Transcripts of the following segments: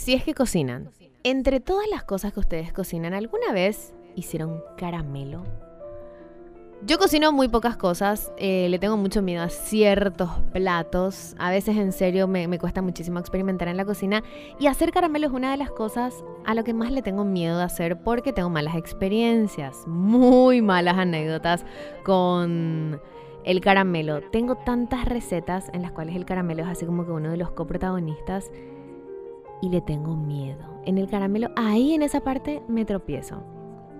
Si es que cocinan, entre todas las cosas que ustedes cocinan, ¿alguna vez hicieron caramelo? Yo cocino muy pocas cosas, eh, le tengo mucho miedo a ciertos platos, a veces en serio me, me, cuesta muchísimo experimentar en la cocina y hacer caramelo es una de las cosas a lo que más le tengo miedo de hacer porque tengo malas experiencias, muy malas anécdotas con el caramelo. Tengo tantas recetas en las cuales el caramelo es así como que uno de los coprotagonistas y le tengo miedo. En el caramelo, ahí en esa parte me tropiezo.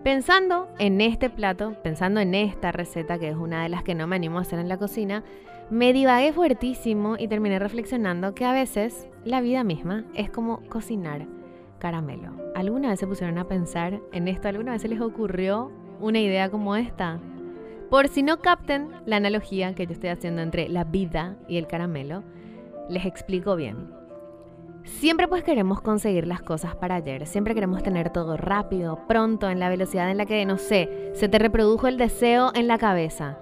Pensando en este plato, pensando en esta receta, que es una de las que no me animo a hacer en la cocina, me divagué fuertísimo y terminé reflexionando que a veces la vida misma es como cocinar caramelo. ¿Alguna vez se pusieron a pensar en esto? ¿Alguna vez se les ocurrió una idea como esta? Por si no capten la analogía que yo estoy haciendo entre la vida y el caramelo, les explico bien. Siempre pues queremos conseguir las cosas para ayer, siempre queremos tener todo rápido, pronto, en la velocidad en la que, no sé, se te reprodujo el deseo en la cabeza.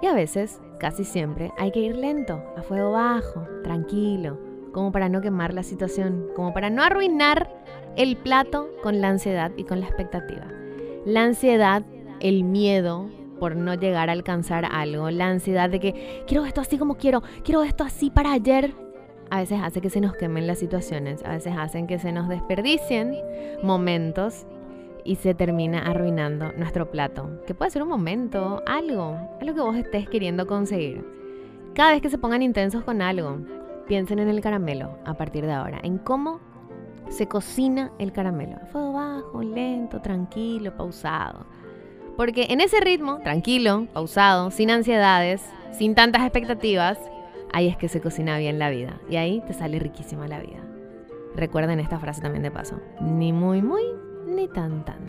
Y a veces, casi siempre, hay que ir lento, a fuego bajo, tranquilo, como para no quemar la situación, como para no arruinar el plato con la ansiedad y con la expectativa. La ansiedad, el miedo por no llegar a alcanzar algo, la ansiedad de que quiero esto así como quiero, quiero esto así para ayer, a veces hace que se nos quemen las situaciones, a veces hacen que se nos desperdicien momentos y se termina arruinando nuestro plato. Que puede ser un momento, algo, algo que vos estés queriendo conseguir. Cada vez que se pongan intensos con algo, piensen en el caramelo a partir de ahora, en cómo se cocina el caramelo. A fuego bajo, lento, tranquilo, pausado. Porque en ese ritmo, tranquilo, pausado, sin ansiedades, sin tantas expectativas, ahí es que se cocina bien la vida. Y ahí te sale riquísima la vida. Recuerden esta frase también de paso. Ni muy, muy, ni tan, tan.